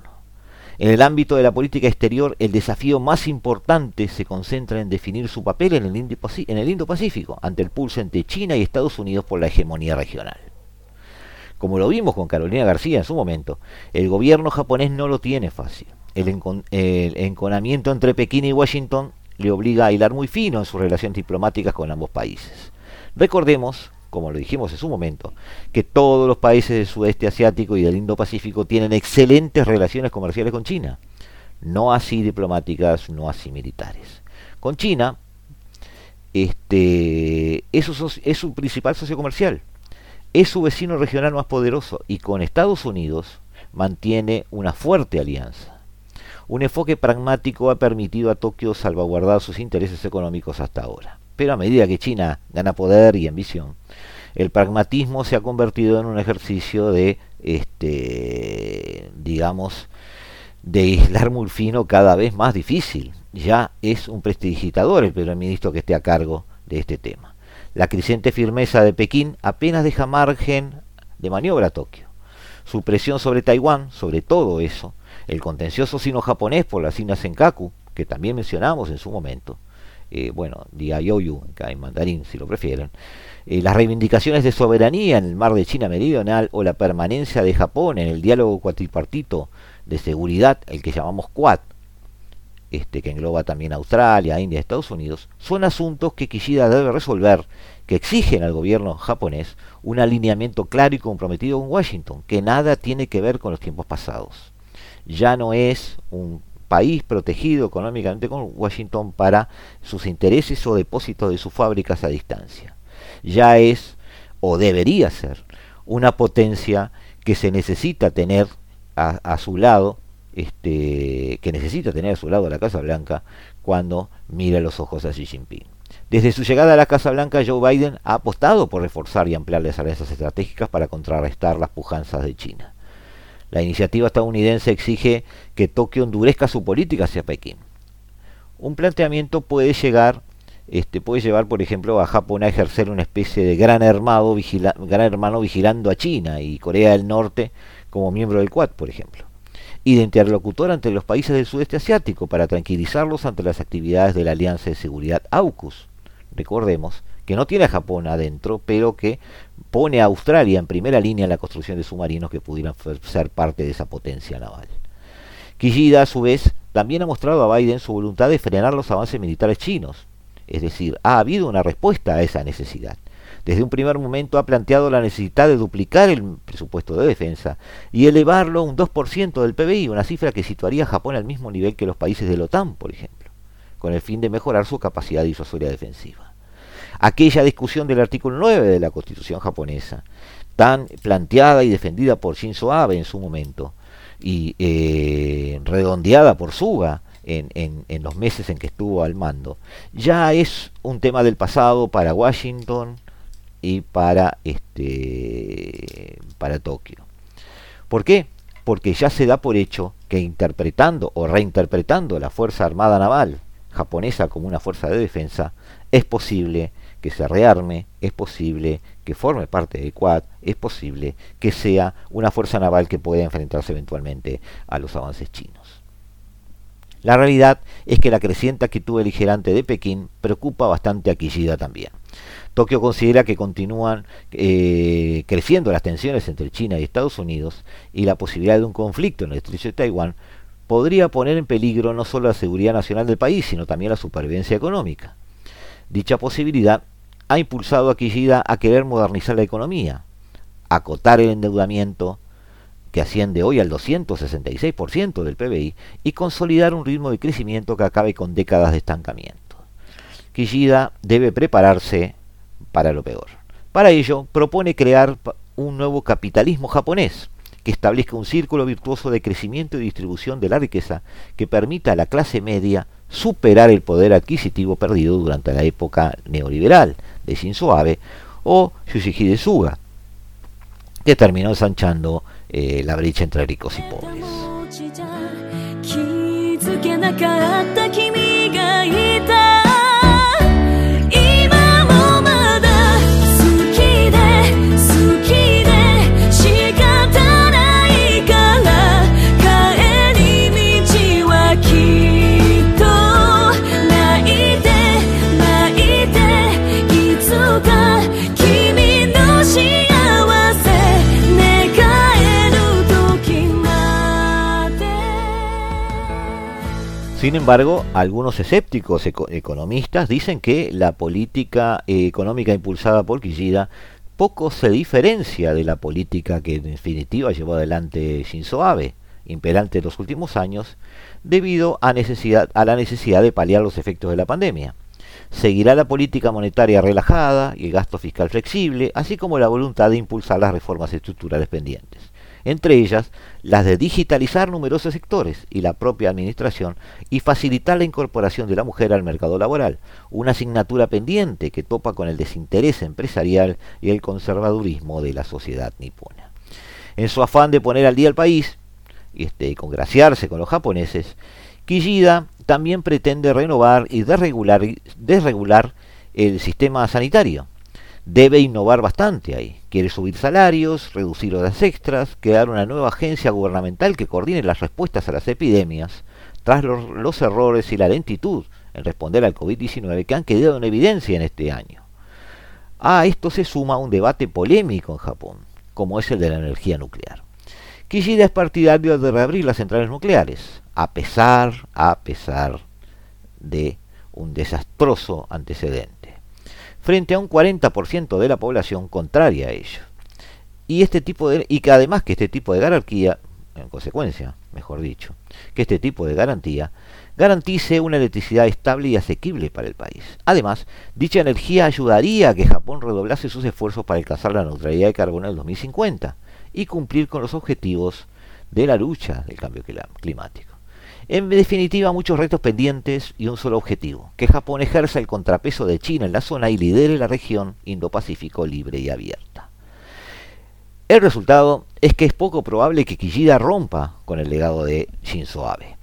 En el ámbito de la política exterior, el desafío más importante se concentra en definir su papel en el Indo-Pacífico, ante el pulso entre China y Estados Unidos por la hegemonía regional. Como lo vimos con Carolina García en su momento, el gobierno japonés no lo tiene fácil. El, el enconamiento entre Pekín y Washington le obliga a hilar muy fino en sus relaciones diplomáticas con ambos países. Recordemos como lo dijimos en su momento, que todos los países del sudeste asiático y del Indo-Pacífico tienen excelentes relaciones comerciales con China, no así diplomáticas, no así militares. Con China, este, es, su, es su principal socio comercial, es su vecino regional más poderoso y con Estados Unidos mantiene una fuerte alianza. Un enfoque pragmático ha permitido a Tokio salvaguardar sus intereses económicos hasta ahora. Pero a medida que China gana poder y ambición, el pragmatismo se ha convertido en un ejercicio de, este, digamos, de aislar fino cada vez más difícil. Ya es un prestidigitador el primer ministro que esté a cargo de este tema. La creciente firmeza de Pekín apenas deja margen de maniobra a Tokio. Su presión sobre Taiwán, sobre todo eso, el contencioso sino-japonés por las islas Senkaku, que también mencionamos en su momento, eh, bueno, Diayoyu, en mandarín si lo prefieren, eh, las reivindicaciones de soberanía en el mar de China Meridional o la permanencia de Japón en el diálogo cuatripartito de seguridad, el que llamamos Quad, este, que engloba también Australia, India Estados Unidos, son asuntos que Kishida debe resolver, que exigen al gobierno japonés un alineamiento claro y comprometido con Washington, que nada tiene que ver con los tiempos pasados. Ya no es un país protegido económicamente con Washington para sus intereses o depósitos de sus fábricas a distancia. Ya es, o debería ser, una potencia que se necesita tener a, su lado, este, que necesita tener a su lado la Casa Blanca cuando mira los ojos a Xi Jinping. Desde su llegada a la Casa Blanca, Joe Biden ha apostado por reforzar y ampliar las alianzas estratégicas para contrarrestar las pujanzas de China. La iniciativa estadounidense exige que Tokio endurezca su política hacia Pekín. Un planteamiento puede llegar, este, puede llevar, por ejemplo, a Japón a ejercer una especie de gran, hermano vigilando a China y Corea del Norte como miembro del Quad, por ejemplo. Y de interlocutor ante los países del sudeste asiático para tranquilizarlos ante las actividades de la Alianza de Seguridad AUKUS. Recordemos que no tiene a Japón adentro, pero que pone a Australia en primera línea en la construcción de submarinos que pudieran ser parte de esa potencia naval. Kishida, a su vez, también ha mostrado a Biden su voluntad de frenar los avances militares chinos. Es decir, ha habido una respuesta a esa necesidad. Desde un primer momento ha planteado la necesidad de duplicar el presupuesto de defensa y elevarlo a un 2% del PBI, una cifra que situaría a Japón al mismo nivel que los países de la OTAN, por ejemplo, con el fin de mejorar su capacidad disuasoria defensiva aquella discusión del artículo 9 de la Constitución japonesa, tan planteada y defendida por Shinzo Abe en su momento, y eh, redondeada por Suga en, en, los meses en que estuvo al mando, ya es un tema del pasado para Washington y para, este, para Tokio. ¿Por qué? Porque ya se da por hecho que interpretando o reinterpretando la Fuerza Armada Naval japonesa como una fuerza de defensa, es posible que se rearme, es posible que forme parte del Quad, es posible que sea una fuerza naval que pueda enfrentarse eventualmente a los avances chinos. La realidad es que la creciente actitud beligerante de Pekín preocupa bastante a Kishida también. Tokio considera que continúan eh, creciendo las tensiones entre China y Estados Unidos y la posibilidad de un conflicto en el estrecho de Taiwán podría poner en peligro no solo la seguridad nacional del país, sino también la supervivencia económica. Dicha posibilidad ha impulsado a Kishida a querer modernizar la economía, acotar el endeudamiento, que asciende hoy al 266% del PBI, y consolidar un ritmo de crecimiento que acabe con décadas de estancamiento. Kishida debe prepararse para lo peor. Para ello, propone crear un nuevo capitalismo japonés, que establezca un círculo virtuoso de crecimiento y distribución de la riqueza que permita a la clase media superar el poder adquisitivo perdido durante la época neoliberal de Shinzo Abe o Yoshihide Suga, que terminó ensanchando eh, la brecha entre ricos y pobres. Sin embargo, algunos escépticos economistas dicen que la política económica impulsada por Kishida poco se diferencia de la política que en definitiva llevó adelante Shinzo Abe, imperante en los últimos años, debido a la necesidad de paliar los efectos de la pandemia. Seguirá la política monetaria relajada y el gasto fiscal flexible, así como la voluntad de impulsar las reformas estructurales pendientes entre ellas las de digitalizar numerosos sectores y la propia administración y facilitar la incorporación de la mujer al mercado laboral, una asignatura pendiente que topa con el desinterés empresarial y el conservadurismo de la sociedad nipona. En su afán de poner al día al país y este, congraciarse con los japoneses, Kishida también pretende renovar y desregular el sistema sanitario, debe innovar bastante ahí. Quiere subir salarios, reducir horas extras, crear una nueva agencia gubernamental que coordine las respuestas a las epidemias, tras los, errores y la lentitud en responder al COVID-19 que han quedado en evidencia en este año. A esto se suma un debate polémico en Japón, como es el de la energía nuclear. Kishida es partidario de reabrir las centrales nucleares, a pesar, a pesar de un desastroso antecedente frente a un 40% de la población contraria a ello. Y, este tipo de, y que además que este tipo de garantía, en consecuencia, mejor dicho, que este tipo de garantía garantice una electricidad estable y asequible para el país. Además, dicha energía ayudaría a que Japón redoblase sus esfuerzos para alcanzar la neutralidad de carbono en el 2050 y cumplir con los objetivos de la lucha del cambio climático. En definitiva, muchos retos pendientes y un solo objetivo, que Japón ejerza el contrapeso de China en la zona y lidere la región Indo-Pacífico libre y abierta. El resultado es que es poco probable que Kishida rompa con el legado de Shinzo Abe.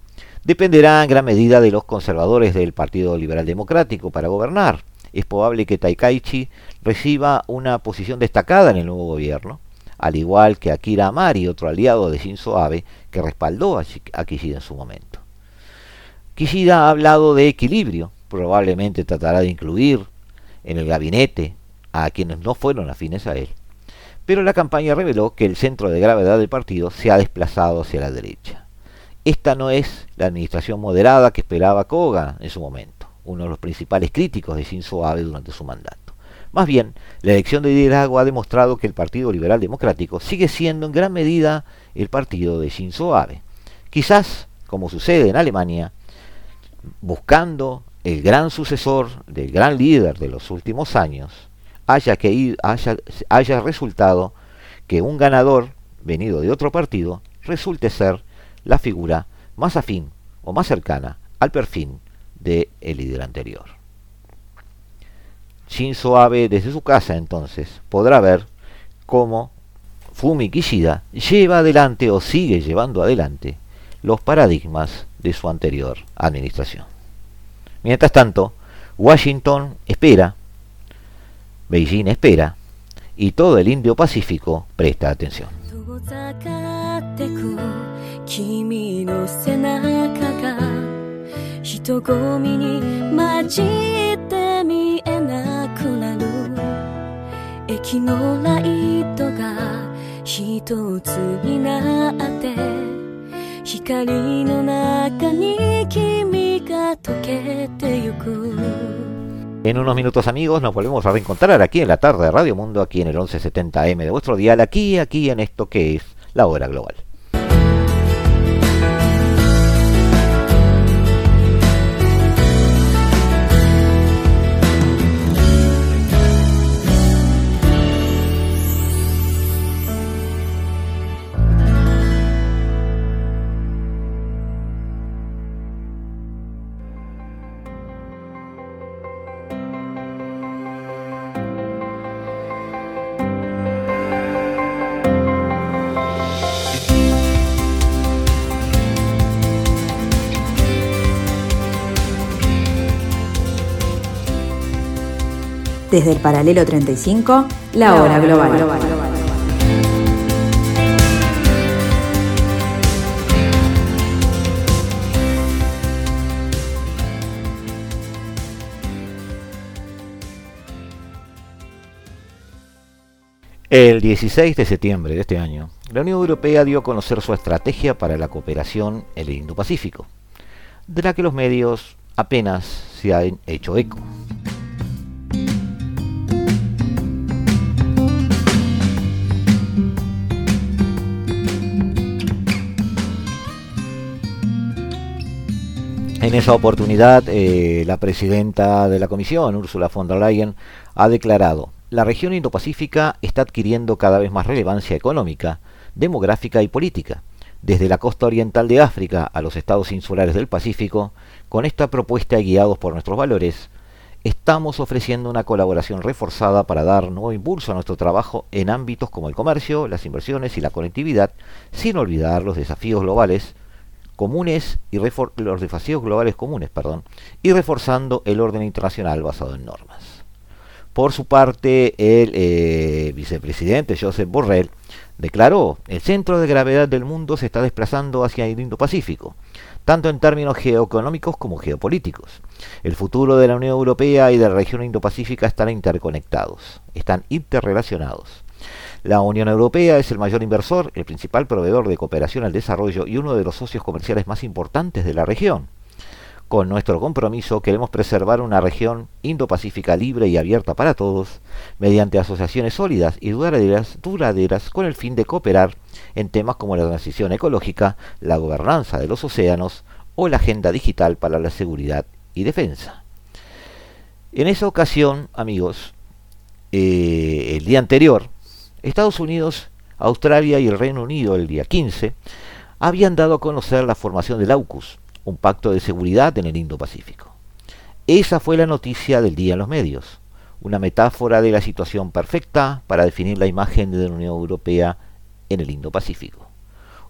Dependerá en gran medida de los conservadores del Partido Liberal Democrático para gobernar. Es probable que Taikaichi reciba una posición destacada en el nuevo gobierno, al igual que Akira Amari, otro aliado de Shinzo Abe, que respaldó a Kishida en su momento. Kishida ha hablado de equilibrio, probablemente tratará de incluir en el gabinete a quienes no fueron afines a él. Pero la campaña reveló que el centro de gravedad del partido se ha desplazado hacia la derecha. Esta no es la administración moderada que esperaba Koga en su momento, uno de los principales críticos de Shinzo Abe durante su mandato. Más bien, la elección de liderazgo ha demostrado que el Partido Liberal Democrático sigue siendo en gran medida el partido de Shinzo Abe. Quizás, como sucede en Alemania, buscando el gran sucesor del gran líder de los últimos años, haya, que haya, haya resultado que un ganador venido de otro partido resulte ser la figura más afín o más cercana al perfil del líder anterior. Shinzo Abe desde su casa entonces podrá ver cómo Fumi Kishida lleva adelante o sigue llevando adelante los paradigmas de su anterior administración. Mientras tanto, Washington espera Beijing espera y todo el Indo-Pacífico presta atención. 遠ざかってく君の背中が人混みに混じ 駅のライトが一つになって光の中に君が溶けてゆく En unos minutos amigos nos volvemos a reencontrar aquí en la tarde de Radio Mundo, aquí en el 1170M de vuestro dial, aquí, aquí en esto que es la hora global. Desde el paralelo 35, la hora global. El 16 de septiembre de este año, la Unión Europea dio a conocer su estrategia para la cooperación en el Indo-Pacífico, de la que los medios apenas se han hecho eco. En esa oportunidad, eh, la presidenta de la Comisión, Ursula von der Leyen, ha declarado, la región Indo-Pacífica está adquiriendo cada vez más relevancia económica, demográfica y política. Desde la costa oriental de África a los estados insulares del Pacífico, con esta propuesta guiados por nuestros valores, estamos ofreciendo una colaboración reforzada para dar nuevo impulso a nuestro trabajo en ámbitos como el comercio, las inversiones y la conectividad, sin olvidar los desafíos globales comunes y los desafíos globales comunes, perdón, y reforzando el orden internacional basado en normas. Por su parte, el eh, vicepresidente Joseph Borrell declaró, el centro de gravedad del mundo se está desplazando hacia el Indo-Pacífico, tanto en términos geoeconómicos como geopolíticos. El futuro de la Unión Europea y de la región Indo-Pacífica están interconectados, están interrelacionados. La Unión Europea es el mayor inversor, el principal proveedor de cooperación al desarrollo y uno de los socios comerciales más importantes de la región. Con nuestro compromiso queremos preservar una región Indo-Pacífica libre y abierta para todos, mediante asociaciones sólidas y duraderas, con el fin de cooperar en temas como la transición ecológica, la gobernanza de los océanos o la agenda digital para la seguridad y defensa. En esa ocasión, amigos, eh, el día anterior, Estados Unidos, Australia y el Reino Unido el día 15 habían dado a conocer la formación del AUKUS, un pacto de seguridad en el Indo-Pacífico. Esa fue la noticia del día en los medios, una metáfora de la situación perfecta para definir la imagen de la Unión Europea en el Indo-Pacífico.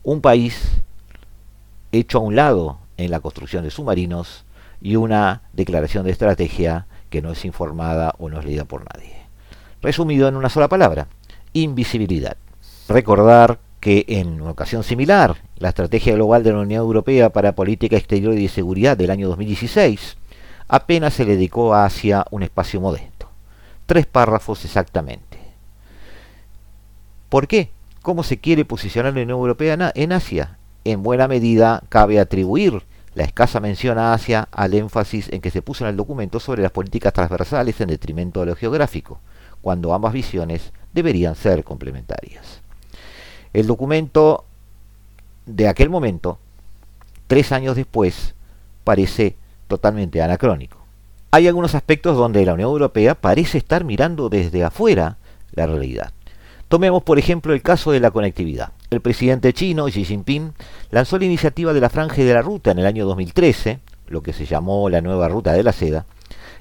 Un país hecho a un lado en la construcción de submarinos y una declaración de estrategia que no es informada o no es leída por nadie. Resumido en una sola palabra, invisibilidad. Recordar que en una ocasión similar, la Estrategia Global de la Unión Europea para Política Exterior y de Seguridad del año 2016 apenas se le dedicó a Asia un espacio modesto. Tres párrafos exactamente. ¿Por qué? ¿Cómo se quiere posicionar la Unión Europea en Asia? En buena medida cabe atribuir la escasa mención a Asia al énfasis en que se puso en el documento sobre las políticas transversales en detrimento de lo geográfico, cuando ambas visiones deberían ser complementarias. El documento de aquel momento, tres años después, parece totalmente anacrónico. Hay algunos aspectos donde la Unión Europea parece estar mirando desde afuera la realidad. Tomemos por ejemplo el caso de la conectividad. El presidente chino Xi Jinping lanzó la iniciativa de la franja de la ruta en el año 2013, lo que se llamó la nueva ruta de la seda,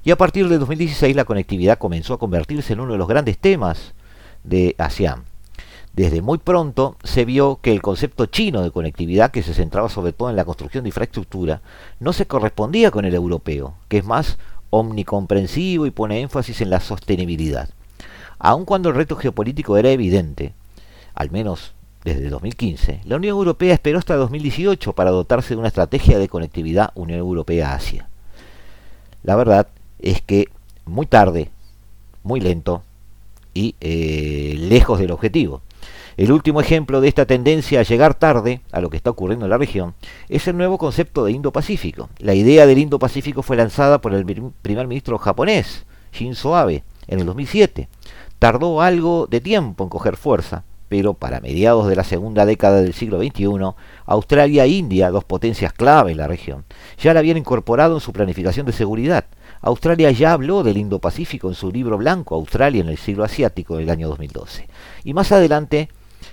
y a partir de 2016 la conectividad comenzó a convertirse en uno de los grandes temas de ASEAN. Desde muy pronto se vio que el concepto chino de conectividad, que se centraba sobre todo en la construcción de infraestructura, no se correspondía con el europeo, que es más omnicomprensivo y pone énfasis en la sostenibilidad. Aun cuando el reto geopolítico era evidente, al menos desde 2015, la Unión Europea esperó hasta 2018 para dotarse de una estrategia de conectividad Unión Europea-Asia. La verdad es que muy tarde, muy lento y eh, lejos del objetivo. El último ejemplo de esta tendencia a llegar tarde a lo que está ocurriendo en la región es el nuevo concepto de Indo-Pacífico. La idea del Indo-Pacífico fue lanzada por el primer ministro japonés, Shinzo Abe, en el 2007. Tardó algo de tiempo en coger fuerza, pero para mediados de la segunda década del siglo XXI, Australia e India, dos potencias clave en la región, ya la habían incorporado en su planificación de seguridad. Australia ya habló del Indo-Pacífico en su libro blanco Australia en el siglo asiático del año 2012. Y más adelante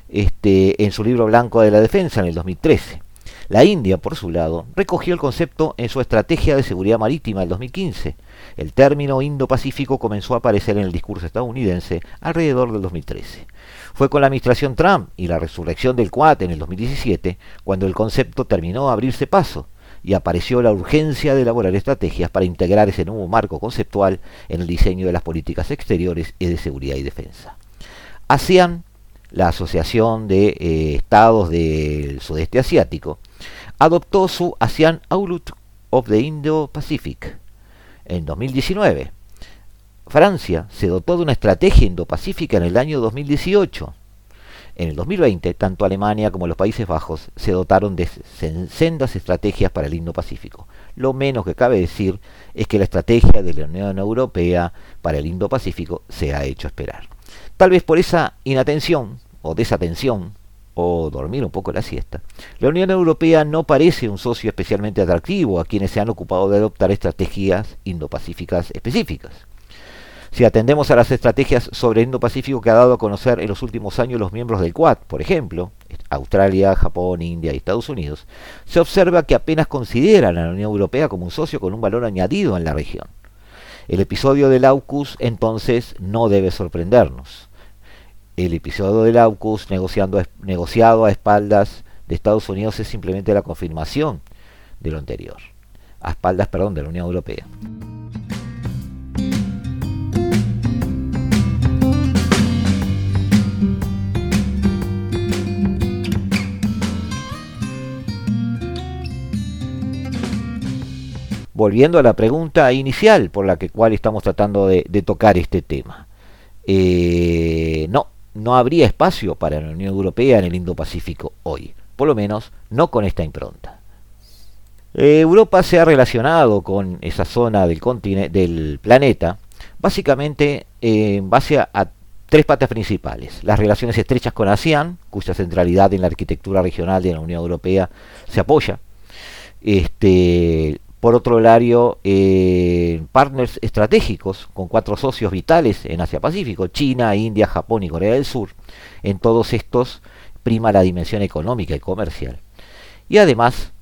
este, en su libro blanco de la defensa en el 2013. La India, por su lado, recogió el concepto en su estrategia de seguridad marítima del 2015. El término Indo-Pacífico comenzó a aparecer en el discurso estadounidense alrededor del 2013. Fue con la administración Trump y la resurrección del Quad en el 2017 cuando el concepto terminó a abrirse paso y apareció la urgencia de elaborar estrategias para integrar ese nuevo marco conceptual en el diseño de las políticas exteriores y de seguridad y defensa. ASEAN la Asociación de eh, Estados del Sudeste Asiático, adoptó su ASEAN Outlook of the Indo-Pacific en 2019. Francia se dotó de una estrategia indo-pacífica en el año 2018. En el 2020, tanto Alemania como los Países Bajos se dotaron de sendas estrategias para el Indo-Pacífico. Lo menos que cabe decir es que la estrategia de la Unión Europea para el Indo-Pacífico se ha hecho esperar. Tal vez por esa inatención o desatención o dormir un poco la siesta, la Unión Europea no parece un socio especialmente atractivo a quienes se han ocupado de adoptar estrategias indopacíficas específicas. Si atendemos a las estrategias sobre Indo-Pacífico que ha dado a conocer en los últimos años los miembros del Quad, por ejemplo, Australia, Japón, India y Estados Unidos, se observa que apenas consideran a la Unión Europea como un socio con un valor añadido en la región. El episodio del AUKUS entonces no debe sorprendernos el episodio del AUKUS negociando, negociado a espaldas de Estados Unidos es simplemente la confirmación de lo anterior, a espaldas, perdón, de la Unión Europea. Volviendo a la pregunta inicial por la que cual estamos tratando de, tocar este tema. Eh, no, no habría espacio para la Unión Europea en el Indo-Pacífico hoy, por lo menos no con esta impronta. Eh, Europa se ha relacionado con esa zona del, del planeta básicamente en base a, tres patas principales. Las relaciones estrechas con ASEAN, cuya centralidad en la arquitectura regional de la Unión Europea se apoya. Este, por otro lado, eh, partners estratégicos con cuatro socios vitales en Asia-Pacífico, China, India, Japón y Corea del Sur. En todos estos prima la dimensión económica y comercial. Y además,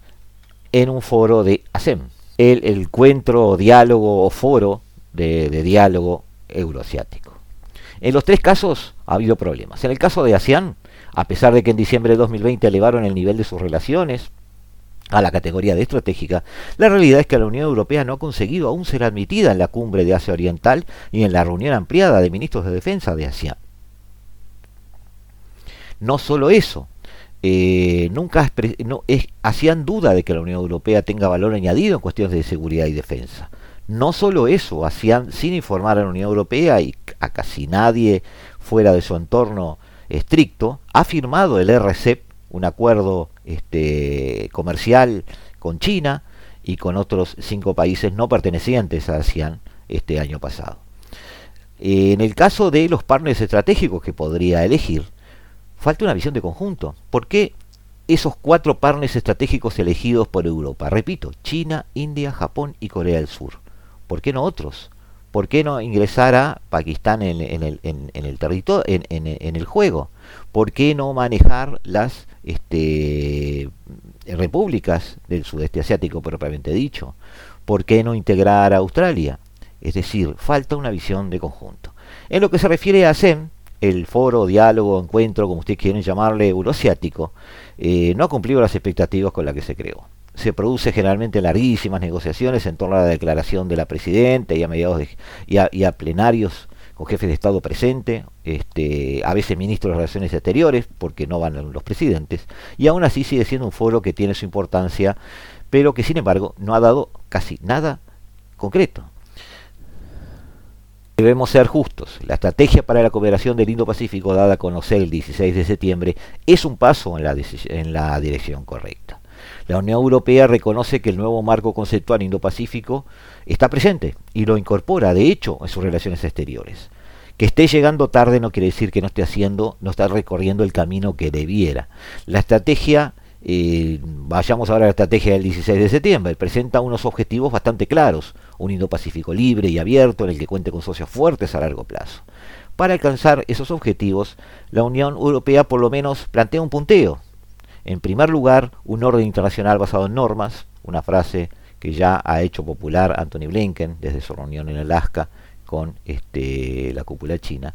en un foro de ASEM, el, encuentro, diálogo o foro de, de diálogo euroasiático. En los tres casos ha habido problemas. En el caso de ASEAN, a pesar de que en diciembre de 2020 elevaron el nivel de sus relaciones, a la categoría de estratégica, la realidad es que la Unión Europea no ha conseguido aún ser admitida en la cumbre de Asia Oriental y en la reunión ampliada de ministros de defensa de Asia. No solo eso, eh, nunca no, hacían duda de que la Unión Europea tenga valor añadido en cuestiones de seguridad y defensa. No solo eso, hacían sin informar a la Unión Europea y a casi nadie fuera de su entorno estricto, ha firmado el RCEP un acuerdo este, comercial con China y con otros cinco países no pertenecientes a ASEAN este año pasado. En el caso de los partners estratégicos que podría elegir, falta una visión de conjunto. ¿Por qué esos cuatro partners estratégicos elegidos por Europa? Repito, China, India, Japón y Corea del Sur. ¿Por qué no otros? ¿Por qué no ingresar a Pakistán en, el, territorio, en, el juego? ¿Por qué no manejar las este, repúblicas del sudeste asiático propiamente dicho? ¿Por qué no integrar a Australia? Es decir, falta una visión de conjunto. En lo que se refiere a ASEM, el foro, diálogo, encuentro, como ustedes quieren llamarle, euroasiático, eh, no ha cumplido las expectativas con las que se creó se produce generalmente larguísimas negociaciones en torno a la declaración de la presidenta y a mediados y, a, plenarios con jefes de Estado presente, este, a veces ministros de Relaciones Exteriores, porque no van los presidentes, y aún así sigue siendo un foro que tiene su importancia, pero que sin embargo no ha dado casi nada concreto. Debemos ser justos. La estrategia para la cooperación del Indo-Pacífico dada a conocer el 16 de septiembre es un paso en la dirección correcta. La Unión Europea reconoce que el nuevo marco conceptual Indo-Pacífico está presente y lo incorpora, de hecho, en sus relaciones exteriores. Que esté llegando tarde no quiere decir que no esté haciendo, no está recorriendo el camino que debiera. La estrategia, eh, vayamos ahora a la estrategia del 16 de septiembre, presenta unos objetivos bastante claros, un Indo-Pacífico libre y abierto en el que cuente con socios fuertes a largo plazo. Para alcanzar esos objetivos, la Unión Europea por lo menos plantea un punteo. En primer lugar, un orden internacional basado en normas, una frase que ya ha hecho popular Anthony Blinken desde su reunión en Alaska con este, la cúpula china.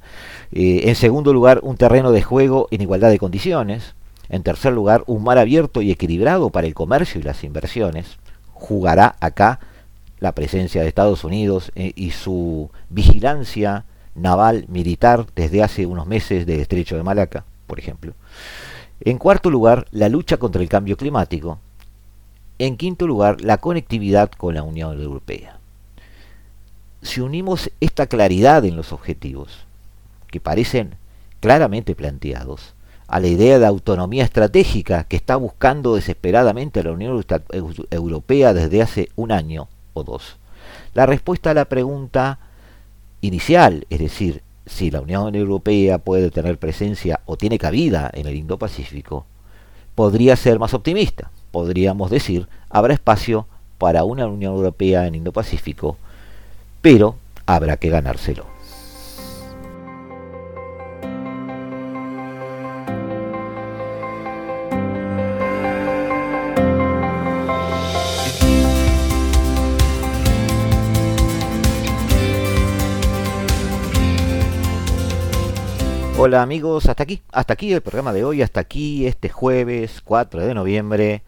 Eh, en segundo lugar, un terreno de juego en igualdad de condiciones. En tercer lugar, un mar abierto y equilibrado para el comercio y las inversiones. Jugará acá la presencia de Estados Unidos eh, y su vigilancia naval militar desde hace unos meses del estrecho de Malaca, por ejemplo. En cuarto lugar, la lucha contra el cambio climático. En quinto lugar, la conectividad con la Unión Europea. Si unimos esta claridad en los objetivos, que parecen claramente planteados, a la idea de autonomía estratégica que está buscando desesperadamente la Unión Europea desde hace un año o dos, la respuesta a la pregunta inicial, es decir, si la Unión Europea puede tener presencia o tiene cabida en el Indo-Pacífico, podría ser más optimista podríamos decir, habrá espacio para una Unión Europea en Indo-Pacífico, pero habrá que ganárselo. Hola amigos, hasta aquí, hasta aquí el programa de hoy, hasta aquí este jueves 4 de noviembre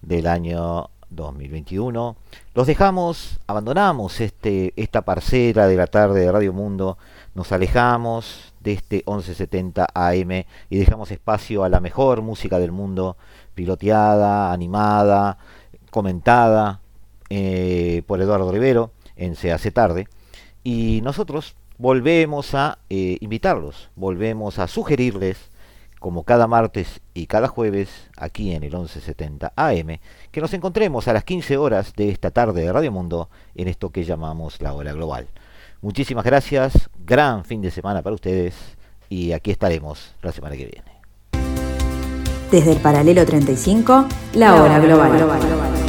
del año 2021. Los dejamos, abandonamos este, esta parcela de la tarde de Radio Mundo, nos alejamos de este 1170 AM y dejamos espacio a la mejor música del mundo, piloteada, animada, comentada eh, por Eduardo Rivero en Se hace tarde. Y nosotros volvemos a eh, invitarlos, volvemos a sugerirles como cada martes y cada jueves, aquí en el 1170 AM, que nos encontremos a las 15 horas de esta tarde de Radio Mundo en esto que llamamos la hora global. Muchísimas gracias, gran fin de semana para ustedes y aquí estaremos la semana que viene. Desde el paralelo 35, la hora global.